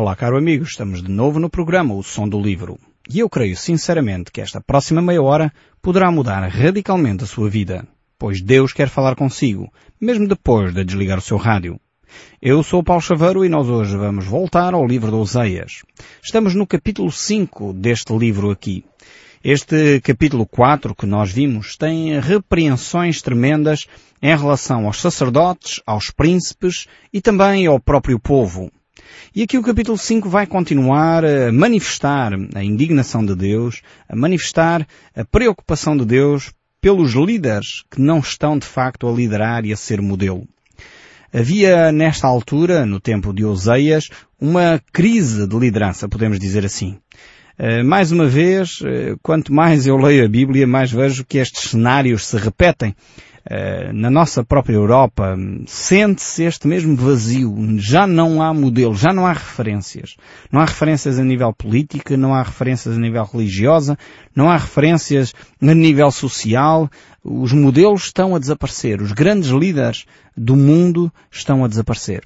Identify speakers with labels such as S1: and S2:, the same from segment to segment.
S1: Olá, caro amigo, estamos de novo no programa O Som do Livro. E eu creio sinceramente que esta próxima meia hora poderá mudar radicalmente a sua vida, pois Deus quer falar consigo, mesmo depois de desligar o seu rádio. Eu sou Paulo Chaveiro e nós hoje vamos voltar ao livro de Oseias. Estamos no capítulo 5 deste livro aqui. Este capítulo 4 que nós vimos tem repreensões tremendas em relação aos sacerdotes, aos príncipes e também ao próprio povo. E aqui o capítulo 5 vai continuar a manifestar a indignação de Deus, a manifestar a preocupação de Deus pelos líderes que não estão de facto a liderar e a ser modelo. Havia nesta altura, no tempo de Oseias, uma crise de liderança, podemos dizer assim. Eh, mais uma vez, eh, quanto mais eu leio a Bíblia, mais vejo que estes cenários se repetem. Eh, na nossa própria Europa, sente-se este mesmo vazio. Já não há modelo, já não há referências. Não há referências a nível político, não há referências a nível religiosa, não há referências a nível social. Os modelos estão a desaparecer. Os grandes líderes do mundo estão a desaparecer.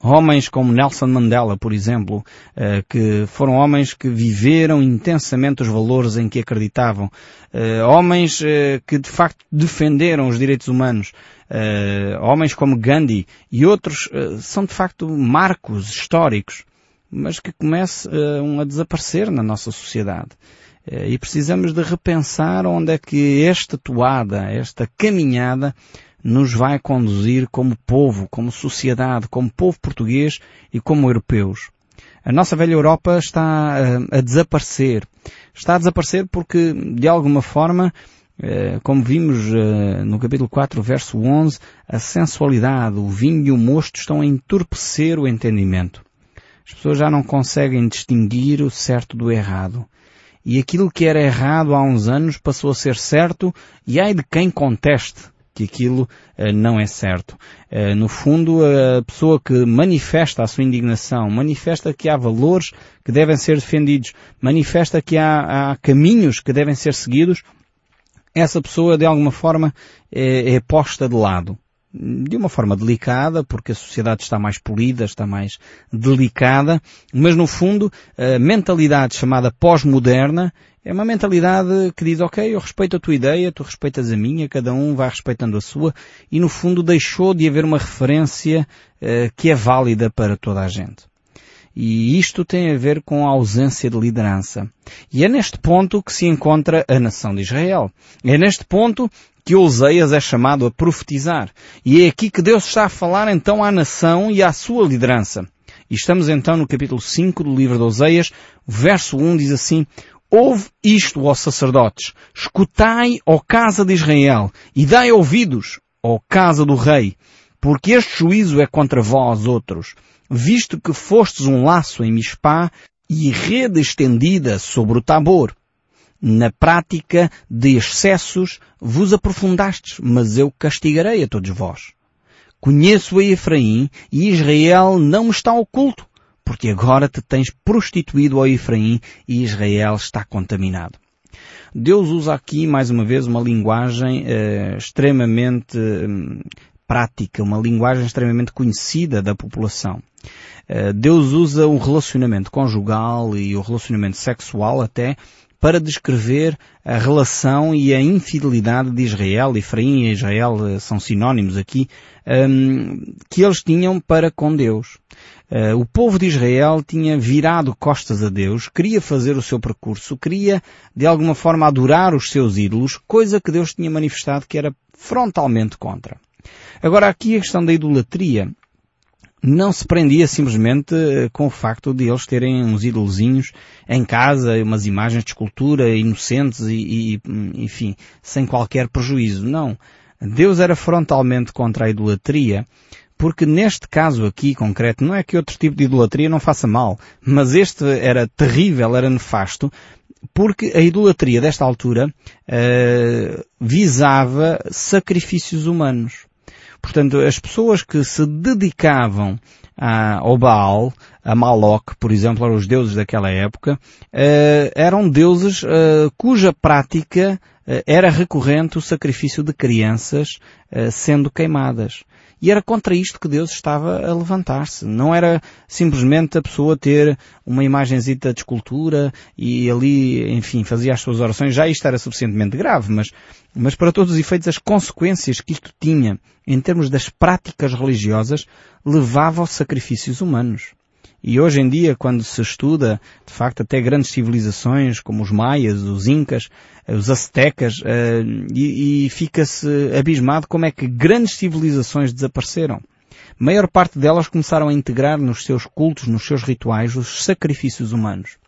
S1: Homens como Nelson Mandela, por exemplo, eh, que foram homens que viveram intensamente os valores em que acreditavam. Eh, homens eh, que de facto defenderam os direitos humanos. Homens como Gandhi e outros são de facto marcos históricos, mas que começam a desaparecer na nossa sociedade. E precisamos de repensar onde é que esta toada, esta caminhada nos vai conduzir como povo, como sociedade, como povo português e como europeus. A nossa velha Europa está a, eh, a desaparecer. Está a desaparecer porque, de alguma forma, eh, como vimos eh, no capítulo 4, verso 11, a sensualidade, o vinho e o mosto estão a entorpecer o entendimento. As pessoas já não conseguem distinguir o certo do errado. E aquilo que era errado há uns anos passou a ser certo e ai de quem conteste que aquilo uh, não é certo. Uh, no fundo, a pessoa que manifesta a sua indignação, manifesta que há valores que devem ser defendidos, manifesta que há, há caminhos que devem ser seguidos, essa pessoa de alguma forma é, é posta de lado de uma forma delicada, porque a sociedade está mais polida, está mais delicada, mas no fundo a mentalidade chamada pós-moderna é uma mentalidade que diz, ok, eu respeito a tua ideia, tu respeitas a minha, cada um vai respeitando a sua, e no fundo deixou de haver uma referência uh, que é válida para toda a gente. E isto tem a ver com a ausência de liderança. E é neste ponto que se encontra a nação de Israel. É neste ponto que Oseias é chamado a profetizar. E é aqui que Deus está a falar então à nação e à sua liderança. E estamos então no capítulo 5 do livro de Oseias, verso 1 diz assim, Ouve isto, ó sacerdotes, escutai, ó casa de Israel, e dai ouvidos, ó casa do rei, porque este juízo é contra vós outros, visto que fostes um laço em Mispá e rede estendida sobre o Tabor. Na prática de excessos vos aprofundastes, mas eu castigarei a todos vós. Conheço a Efraim e Israel não me está oculto, porque agora te tens prostituído ao Efraim e Israel está contaminado. Deus usa aqui mais uma vez uma linguagem eh, extremamente hum, prática, uma linguagem extremamente conhecida da população. Eh, Deus usa o relacionamento conjugal e o relacionamento sexual até para descrever a relação e a infidelidade de Israel, Efraim e Israel eh, são sinónimos aqui, um, que eles tinham para com Deus. Uh, o povo de Israel tinha virado costas a Deus, queria fazer o seu percurso, queria de alguma forma adorar os seus ídolos, coisa que Deus tinha manifestado que era frontalmente contra. Agora aqui a questão da idolatria não se prendia simplesmente eh, com o facto de eles terem uns ídolozinhos em casa, umas imagens de escultura inocentes e, e, enfim, sem qualquer prejuízo. Não. Deus era frontalmente contra a idolatria, porque neste caso aqui concreto, não é que outro tipo de idolatria não faça mal, mas este era terrível, era nefasto, porque a idolatria desta altura uh, visava sacrifícios humanos. Portanto, as pessoas que se dedicavam a, ao Baal, a Maloc, por exemplo, eram os deuses daquela época, uh, eram deuses uh, cuja prática era recorrente o sacrifício de crianças sendo queimadas. E era contra isto que Deus estava a levantar-se. Não era simplesmente a pessoa ter uma imagenzita de escultura e ali, enfim, fazia as suas orações. Já isto era suficientemente grave, mas, mas para todos os efeitos as consequências que isto tinha em termos das práticas religiosas levava aos sacrifícios humanos. E hoje em dia, quando se estuda, de facto, até grandes civilizações como os maias, os incas, os aztecas, eh, e, e fica-se abismado como é que grandes civilizações desapareceram. A maior parte delas começaram a integrar nos seus cultos, nos seus rituais, os sacrifícios humanos.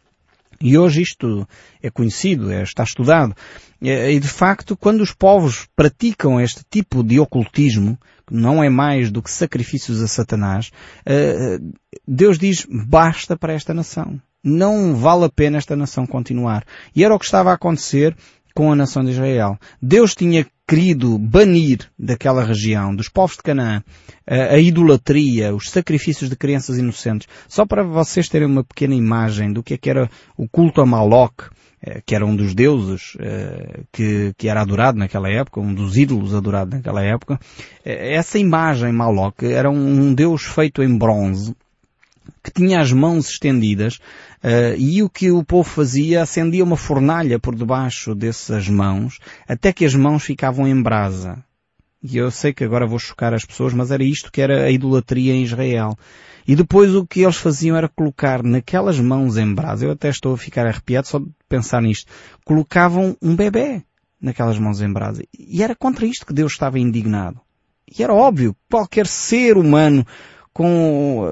S1: E hoje isto é conhecido, é, está estudado. E de facto, quando os povos praticam este tipo de ocultismo, que não é mais do que sacrifícios a Satanás, eh, Deus diz basta para esta nação. Não vale a pena esta nação continuar. E era o que estava a acontecer com a nação de Israel. Deus tinha querido banir daquela região, dos povos de Canaã, a, a, idolatria, os sacrifícios de crianças inocentes. Só para vocês terem uma pequena imagem do que, é que era o culto a Maloc, eh, que era um dos deuses eh, que, que era adorado naquela época, um dos ídolos adorados naquela época. Eh, essa imagem Maloc era um deus feito em bronze, que tinha as mãos estendidas uh, e o que o povo fazia acendia uma fornalha por debaixo dessas mãos até que as mãos ficavam em brasa. E eu sei que agora vou chocar as pessoas, mas era isto que era a idolatria em Israel. E depois o que eles faziam era colocar naquelas mãos em brasa, eu até estou a ficar arrepiado só de pensar nisto, colocavam um bebê naquelas mãos em brasa. E era contra isto que Deus estava indignado. E era óbvio, qualquer ser humano com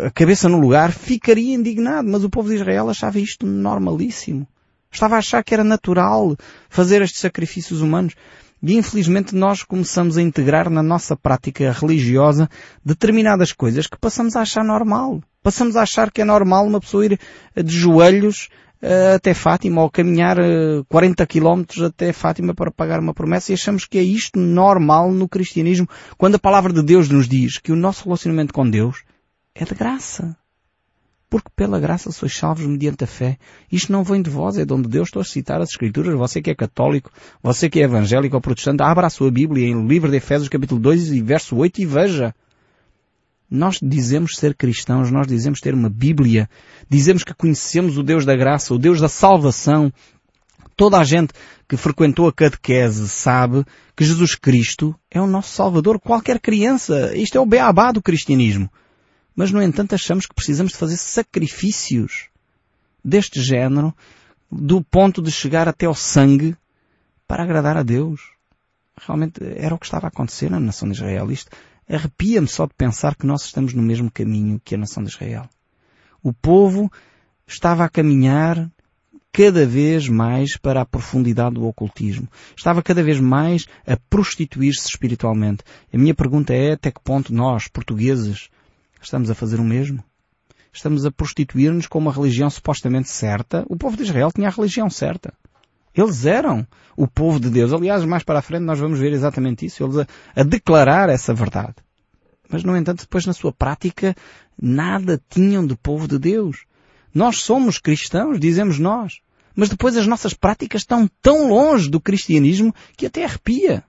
S1: a cabeça no lugar, ficaria indignado. Mas o povo de Israel achava isto normalíssimo. Estava a achar que era natural fazer estes sacrifícios humanos. E infelizmente nós começamos a integrar na nossa prática religiosa determinadas coisas que passamos a achar normal. Passamos a achar que é normal uma pessoa ir de joelhos até Fátima ou caminhar uh, eh, 40 quilómetros até Fátima para pagar uma promessa e achamos que é isto normal no cristianismo quando a palavra de Deus nos diz que o nosso relacionamento com Deus é de graça. Porque pela graça sois salvos mediante a fé. Isto não vem de vós, é de onde Deus. Estou a citar as Escrituras. Você que é católico, você que é evangélico ou protestante, abra a sua Bíblia em livro de Efésios capítulo 2 e verso 8 e veja. Nós dizemos ser cristãos, nós dizemos ter uma Bíblia, dizemos que conhecemos o Deus da graça, o Deus da salvação. Toda a gente que frequentou a catequese sabe que Jesus Cristo é o nosso Salvador. Qualquer criança, isto é o beabá do cristianismo. Mas, no entanto, achamos que precisamos de fazer sacrifícios deste género, do ponto de chegar até ao sangue, para agradar a Deus. Realmente era o que estava a acontecer na nação de Israel. Isto Arrepia-me só de pensar que nós estamos no mesmo caminho que a nação de Israel. O povo estava a caminhar cada vez mais para a profundidade do ocultismo. Estava cada vez mais a prostituir-se espiritualmente. A minha pergunta é até que ponto nós, portugueses, estamos a fazer o mesmo? Estamos a prostituir-nos com uma religião supostamente certa. O povo de Israel tinha a religião certa. Eles eram o povo de Deus. Aliás, mais para a frente nós vamos ver exatamente isso. Eles a, a declarar essa verdade. Mas, no entanto, depois na sua prática, nada tinham de povo de Deus. Nós somos cristãos, dizemos nós. Mas depois as nossas práticas estão tão longe do cristianismo que até arrepia.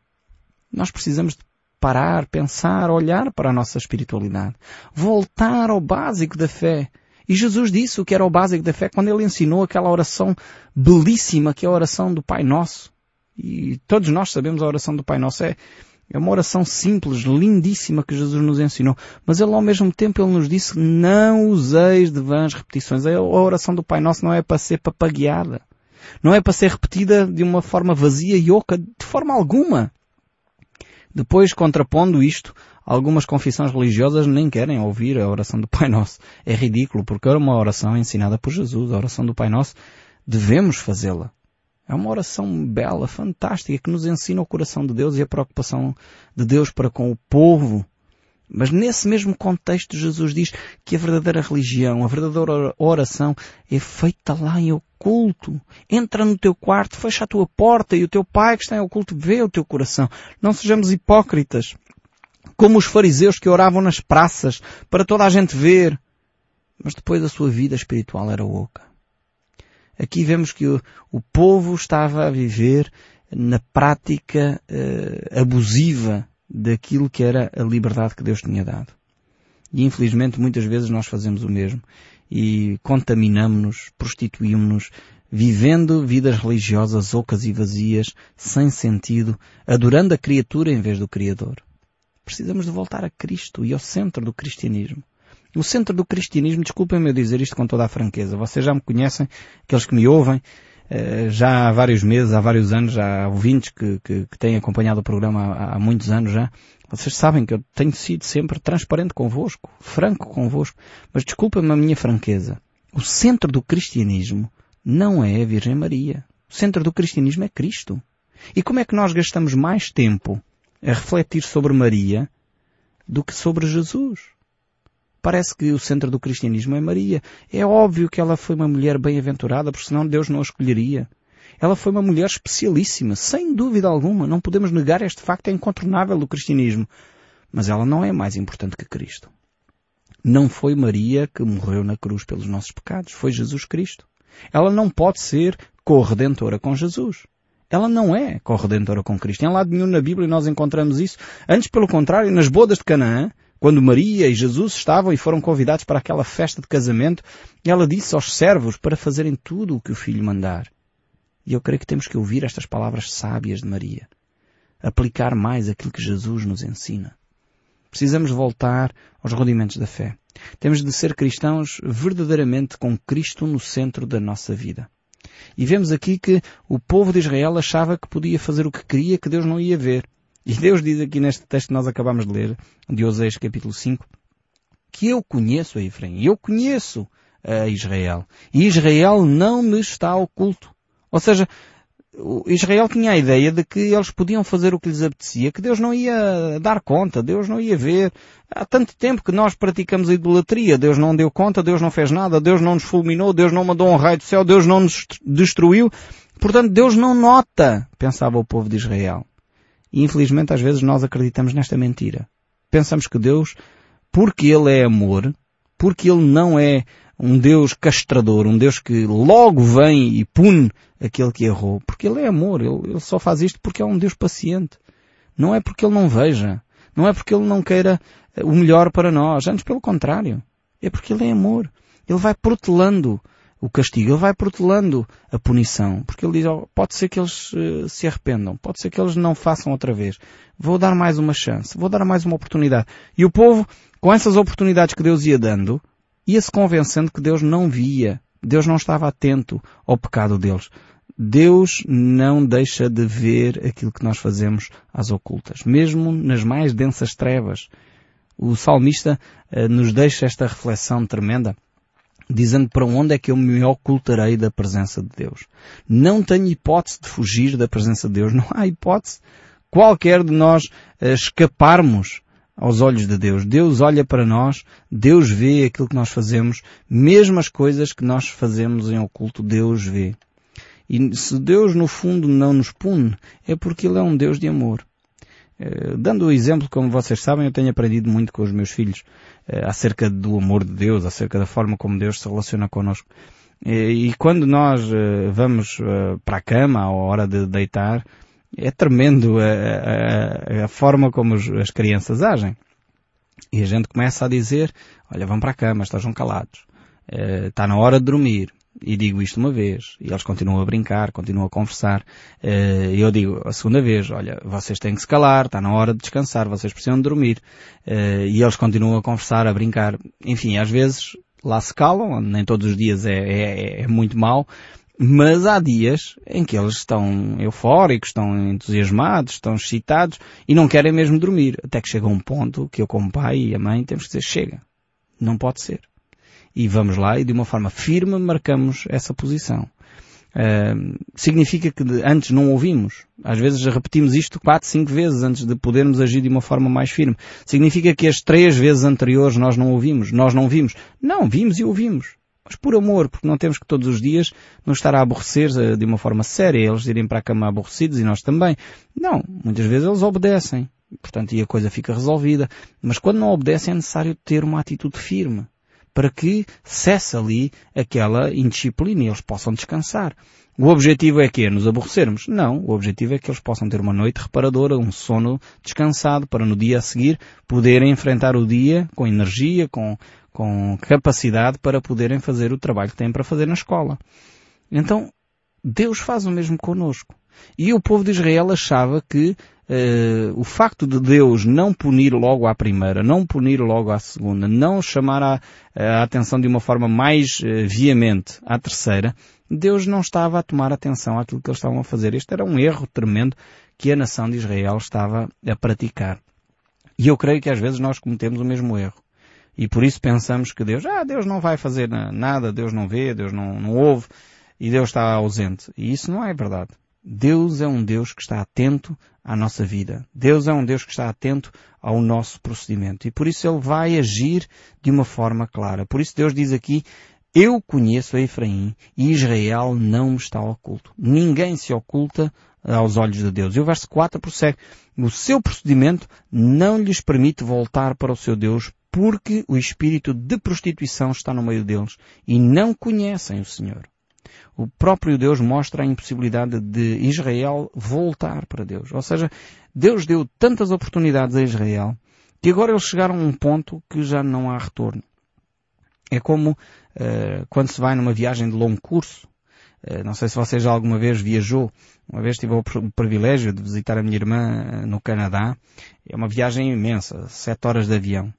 S1: Nós precisamos de parar, pensar, olhar para a nossa espiritualidade. Voltar ao básico da fé. E Jesus disse o que era o básico da fé quando ele ensinou aquela oração belíssima que é a oração do Pai Nosso. E todos nós sabemos a oração do Pai Nosso. É, é uma oração simples, lindíssima que Jesus nos ensinou. Mas ele ao mesmo tempo ele nos disse não useis de vãs repetições. A oração do Pai Nosso não é para ser papagueada. Não é para ser repetida de uma forma vazia e oca, de forma alguma. Depois, contrapondo isto Algumas confissões religiosas nem querem ouvir a oração do Pai Nosso. É ridículo, porque é uma oração ensinada por Jesus. A oração do Pai Nosso devemos fazê-la. É uma oração bela, fantástica, que nos ensina o coração de Deus e a preocupação de Deus para com o povo. Mas nesse mesmo contexto Jesus diz que a verdadeira religião, a verdadeira oração é feita lá em oculto. Entra no teu quarto, fecha a tua porta e o teu pai que está em oculto vê o teu coração. Não sejamos hipócritas como os fariseus que oravam nas praças para toda a gente ver. Mas depois a sua vida espiritual era oca. Aqui vemos que o, o povo estava a viver na prática uh, abusiva daquilo que era a liberdade que Deus tinha dado. E infelizmente muitas vezes nós fazemos o mesmo e contaminamos-nos, prostituímos-nos, vivendo vidas religiosas ocas e vazias, sem sentido, adorando a criatura em vez do Criador. Precisamos de voltar a Cristo e ao centro do cristianismo. O centro do cristianismo, desculpem-me eu dizer isto com toda a franqueza, vocês já me conhecem, aqueles que me ouvem, já há vários meses, há vários anos, já há ouvintes que, que, que têm acompanhado o programa há, há, muitos anos já, vocês sabem que eu tenho sido sempre transparente convosco, franco convosco, mas desculpem-me a minha franqueza. O centro do cristianismo não é a Virgem Maria. O centro do cristianismo é Cristo. E como é que nós gastamos mais tempo a refletir sobre Maria do que sobre Jesus? Parece que o centro do cristianismo é Maria. É óbvio que ela foi uma mulher bem-aventurada, porque senão Deus não a escolheria. Ela foi uma mulher especialíssima, sem dúvida alguma. Não podemos negar este facto, é incontornável do cristianismo. Mas ela não é mais importante que Cristo. Não foi Maria que morreu na cruz pelos nossos pecados, foi Jesus Cristo. Ela não pode ser corredentora com Jesus. Ela não é corredentora com Cristo. Em lado nenhum na Bíblia nós encontramos isso. Antes, pelo contrário, nas bodas de Canaã, quando Maria e Jesus estavam e foram convidados para aquela festa de casamento, ela disse aos servos para fazerem tudo o que o filho mandar. E eu creio que temos que ouvir estas palavras sábias de Maria. Aplicar mais aquilo que Jesus nos ensina. Precisamos voltar aos rudimentos da fé. Temos de ser cristãos verdadeiramente com Cristo no centro da nossa vida. E vemos aqui que o povo de Israel achava que podia fazer o que queria, que Deus não ia ver. E Deus diz aqui neste texto que nós acabamos de ler, de Oséias capítulo 5, que eu conheço a Efraim, eu conheço a Israel. E Israel não me está oculto. Ou seja, Israel tinha a ideia de que eles podiam fazer o que lhes apetecia, que Deus não ia dar conta, Deus não ia ver. Há tanto tempo que nós praticamos a idolatria, Deus não deu conta, Deus não fez nada, Deus não nos fulminou, Deus não mandou um raio do céu, Deus não nos destruiu. Portanto, Deus não nota, pensava o povo de Israel. E infelizmente às vezes nós acreditamos nesta mentira. Pensamos que Deus, porque Ele é amor, porque Ele não é um Deus castrador, um Deus que logo vem e pune aquele que errou, porque Ele é amor, Ele, ele só faz isto porque é um Deus paciente. Não é porque Ele não veja, não é porque Ele não queira o melhor para nós, antes pelo contrário. É porque Ele é amor. Ele vai protelando o castigo, ele vai protelando a punição, porque ele diz, oh, pode ser que eles uh, se arrependam, pode ser que eles não façam outra vez. Vou dar mais uma chance, vou dar mais uma oportunidade. E o povo, com essas oportunidades que Deus ia dando, ia-se convencendo que Deus não via, Deus não estava atento ao pecado deles. Deus não deixa de ver aquilo que nós fazemos às ocultas, mesmo nas mais densas trevas. O salmista uh, nos deixa esta reflexão tremenda dizendo para onde é que eu me ocultarei da presença de Deus. Não tenho hipótese de fugir da presença de Deus. Não há hipótese qualquer de nós uh, escaparmos aos olhos de Deus. Deus olha para nós, Deus vê aquilo que nós fazemos, mesmo as coisas que nós fazemos em oculto, Deus vê. E se Deus no fundo não nos pune, é porque Ele é um Deus de amor. Uh, dando o exemplo, como vocês sabem, eu tenho aprendido muito com os meus filhos uh, acerca do amor de Deus, acerca da forma como Deus se relaciona connosco. E, e quando nós vamos para a cama, à hora de deitar, é tremendo a, a, a forma como as crianças agem. E a gente começa a dizer, olha, vão para a cama, estejam calados. Está na hora de dormir e digo isto uma vez, e eles continuam a brincar, continuam a conversar, eh, e eu digo a segunda vez, olha, vocês têm que se calar, está na hora de descansar, vocês precisam de dormir, eh, e eles continuam a conversar, a brincar, enfim, às vezes lá se calam, nem todos os dias é, é, é muito mau, mas há dias em que eles estão eufóricos, estão entusiasmados, estão excitados e não querem mesmo dormir. Até que chega um ponto que eu como pai e a mãe temos que dizer, chega. Não pode ser e vamos lá e de uma forma firme marcamos essa posição. Uh, significa que antes não ouvimos. Às vezes repetimos isto quatro, cinco vezes antes de podermos agir de uma forma mais firme. Significa que as três vezes anteriores nós não ouvimos, nós não vimos. Não, vimos e ouvimos. Mas por amor, porque não temos que todos os dias nos estar a aborrecer eh, de uma forma séria, eles irem para a cama aborrecidos e nós também. Não, muitas vezes eles obedecem. Portanto, e a coisa fica resolvida. Mas quando não obedecem é necessário ter uma atitude firme para que cesse ali aquela indisciplina e eles possam descansar. O objetivo é que é nos aborrecermos? Não. O objetivo é que eles possam ter uma noite reparadora, um sono descansado, para no dia a seguir poderem enfrentar o dia com energia, com, com capacidade para poderem fazer o trabalho que têm para fazer na escola. Então, Deus faz o mesmo conosco. E o povo de Israel achava que Uh, o facto de Deus não punir logo à primeira, não punir logo à segunda, não chamar a, a atenção de uma forma mais uh, veemente à terceira, Deus não estava a tomar atenção àquilo que eles estavam a fazer. Este era um erro tremendo que a nação de Israel estava a praticar. E eu creio que às vezes nós cometemos o mesmo erro. E por isso pensamos que Deus, ah, Deus não vai fazer nada, Deus não vê, Deus não, não ouve, e Deus está ausente. E isso não é verdade. Deus é um Deus que está atento à nossa vida. Deus é um Deus que está atento ao nosso procedimento. E por isso Ele vai agir de uma forma clara. Por isso Deus diz aqui, eu conheço a Efraim e Israel não me está oculto. Ninguém se oculta aos olhos de Deus. E o verso 4 prossegue. O seu procedimento não lhes permite voltar para o seu Deus porque o espírito de prostituição está no meio deles e não conhecem o Senhor o próprio Deus mostra a impossibilidade de Israel voltar para Deus. Ou seja, Deus deu tantas oportunidades a Israel que agora eles chegaram a um ponto que já não há retorno. É como uh, quando se vai numa viagem de longo curso. Uh, não sei se você já alguma vez viajou. Uma vez tive o privilégio de visitar a minha irmã uh, no Canadá. É uma viagem imensa, sete horas de avião.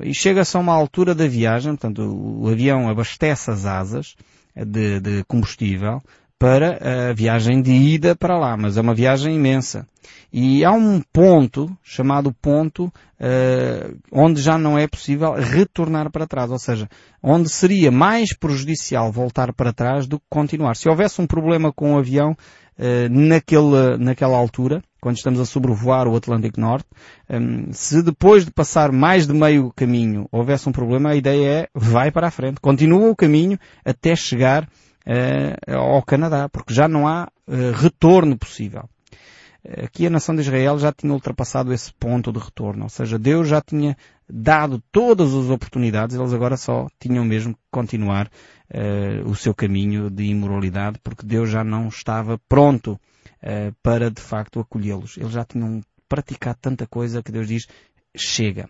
S1: E chega-se a uma altura da viagem, portanto o avião abastece as asas de, de combustível para a viagem de ida para lá, mas é uma viagem imensa. E há um ponto, chamado ponto, uh, onde já não é possível retornar para trás, ou seja, onde seria mais prejudicial voltar para trás do que continuar. Se houvesse um problema com o avião uh, naquele, naquela altura, quando estamos a sobrevoar o Atlântico Norte, um, se depois de passar mais de meio caminho houvesse um problema, a ideia é vai para a frente, continua o caminho até chegar uh, ao Canadá, porque já não há uh, retorno possível. Aqui a nação de Israel já tinha ultrapassado esse ponto de retorno, ou seja, Deus já tinha dado todas as oportunidades, eles agora só tinham mesmo que continuar o seu caminho de imoralidade, porque Deus já não estava pronto uh, para de facto acolhê-los. Eles já tinham praticado tanta coisa que Deus diz, chega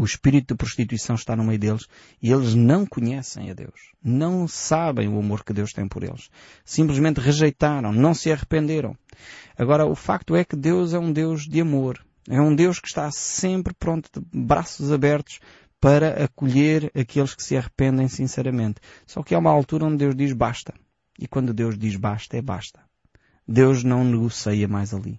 S1: o espírito de prostituição está no meio deles e eles não conhecem a Deus. Não sabem o amor que Deus tem por eles. Simplesmente rejeitaram, não se arrependeram. Agora, o facto é que Deus é um Deus de amor. É um Deus que está sempre pronto, de braços abertos, para acolher aqueles que se arrependem sinceramente. Só que há uma altura onde Deus diz basta. E quando Deus diz basta, é basta. Deus não negocia mais ali.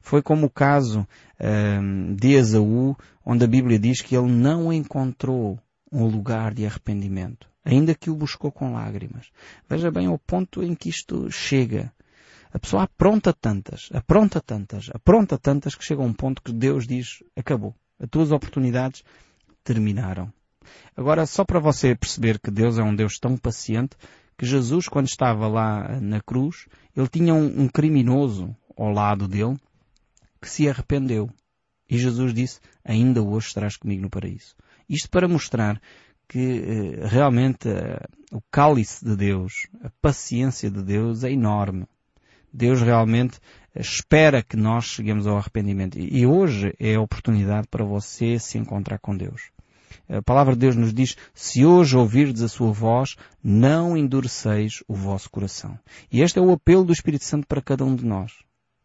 S1: Foi como o caso um, de Esaú, onde a Bíblia diz que ele não encontrou um lugar de arrependimento, ainda que o buscou com lágrimas. Veja bem o ponto em que isto chega. A pessoa apronta tantas, apronta tantas, apronta tantas que chega a um ponto que Deus diz, acabou. As tuas oportunidades terminaram. Agora, só para você perceber que Deus é um Deus tão paciente, que Jesus, quando estava lá na cruz, ele tinha um, um criminoso ao lado dele que se arrependeu. E Jesus disse, ainda hoje estarás comigo no paraíso. Isto para mostrar que eh, realmente eh, o cálice de Deus, a paciência de Deus é enorme. Deus realmente espera que nós cheguemos ao arrependimento. E hoje é a oportunidade para você se encontrar com Deus. A palavra de Deus nos diz, se hoje ouvirdes a sua voz, não endureceis o vosso coração. E este é o apelo do Espírito Santo para cada um de nós.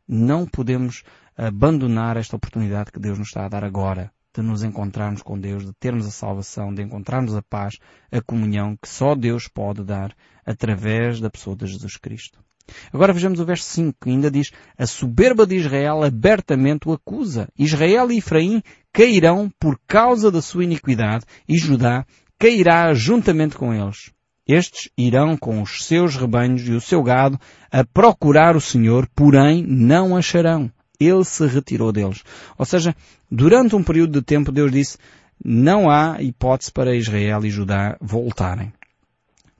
S1: Não podemos abandonar esta oportunidade que Deus nos está a dar agora de nos encontrarmos com Deus, de termos a salvação, de encontrarmos a paz, a comunhão que só Deus pode dar através da pessoa de Jesus Cristo. Agora vejamos o verso 5, que ainda diz, a soberba de Israel abertamente o acusa. Israel e Efraim cairão por causa da sua iniquidade e Judá cairá juntamente com eles. Estes irão com os seus rebanhos e o seu gado a procurar o Senhor, porém não acharão ele se retirou deles. Ou seja, durante um período de tempo Deus disse, não há hipótese para Israel e Judá voltarem.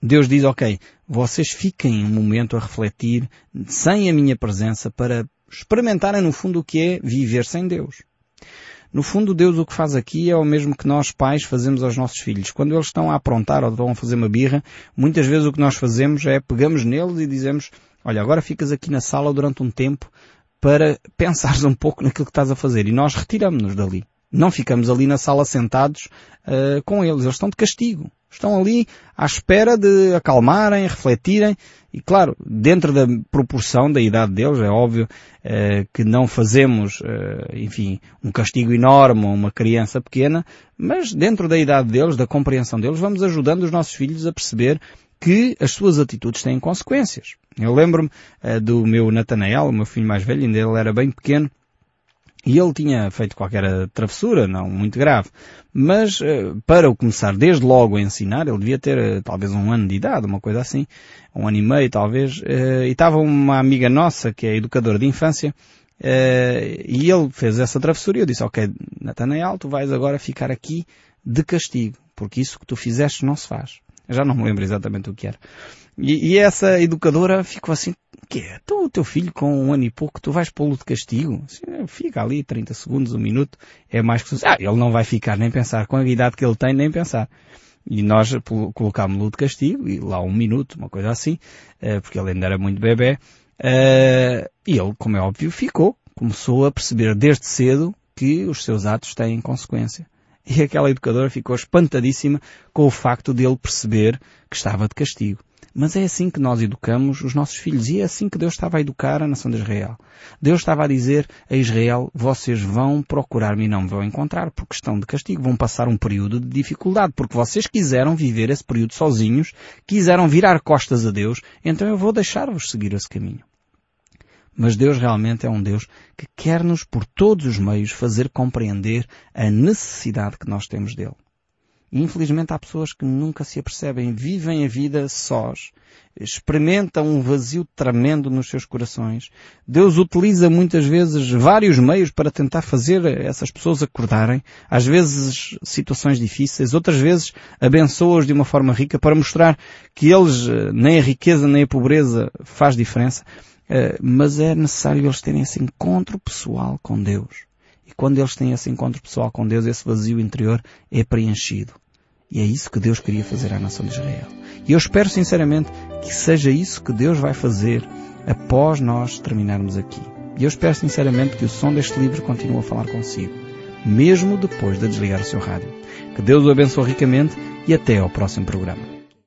S1: Deus diz, ok, vocês fiquem um momento a refletir sem a minha presença para experimentarem no fundo o que é viver sem Deus. No fundo, Deus o que faz aqui é o mesmo que nós pais fazemos aos nossos filhos. Quando eles estão a aprontar ou estão a fazer uma birra, muitas vezes o que nós fazemos é pegamos neles e dizemos, olha, agora ficas aqui na sala durante um tempo para pensares um pouco naquilo que estás a fazer. E nós retiramos-nos dali. Não ficamos ali na sala sentados uh, com eles. Eles estão de castigo. Estão ali à espera de acalmarem, refletirem e claro, dentro da proporção da idade deles, é óbvio uh, que não fazemos, uh, enfim, um castigo enorme a uma criança pequena, mas dentro da idade deles, da compreensão deles, vamos ajudando os nossos filhos a perceber que as suas atitudes têm consequências. Eu lembro-me uh, do meu Natanael, o meu filho mais velho, ainda ele era bem pequeno, e ele tinha feito qualquer travessura, não muito grave. Mas eh, para o começar desde logo a ensinar, ele devia ter eh, talvez um ano de idade, uma coisa assim, um ano e meio talvez, eh, e estava uma amiga nossa, que é educadora de infância, e ele fez essa travessura e eu disse, ok, Natanael, tu vais agora ficar aqui de castigo, porque isso que tu fizeste não se faz. Eu já não me lembro exatamente o que era. E, e essa educadora ficou assim, que é? Então o teu filho com um ano e pouco, tu vais pô-lo de castigo? Assim, fica ali 30 segundos, um minuto, é mais que... Ah, ele não vai ficar nem pensar, com a idade que ele tem, nem pensar. E nós colocámos-lo de castigo, e lá um minuto, uma coisa assim, eh, porque ele ainda era muito bebê, eh, e ele, como é óbvio, ficou. Começou a perceber desde cedo que os seus atos têm consequência. E aquela educadora ficou espantadíssima com o facto de ele perceber que estava de castigo. Mas é assim que nós educamos os nossos filhos e é assim que Deus estava a educar a nação de Israel. Deus estava a dizer a Israel, vocês vão procurar-me e não me vão encontrar por questão de castigo. Vão passar um período de dificuldade porque vocês quiseram viver esse período sozinhos, quiseram virar costas a Deus, então eu vou deixar-vos seguir esse caminho. Mas Deus realmente é um Deus que quer-nos por todos os meios fazer compreender a necessidade que nós temos dele. Infelizmente há pessoas que nunca se apercebem, vivem a vida sós, experimentam um vazio tremendo nos seus corações. Deus utiliza muitas vezes vários meios para tentar fazer essas pessoas acordarem, às vezes situações difíceis, outras vezes abençoa-os de uma forma rica para mostrar que eles, nem a riqueza nem a pobreza faz diferença, eh, mas é necessário eles terem esse encontro pessoal com Deus. E quando eles têm esse encontro pessoal com Deus, esse vazio interior é preenchido. E é isso que Deus queria fazer à nação de Israel. E eu espero sinceramente que seja isso que Deus vai fazer após nós terminarmos aqui. E eu espero sinceramente que o som deste livro continue a falar consigo, mesmo depois de desligar o seu rádio. Que Deus o abençoe ricamente e até ao próximo programa.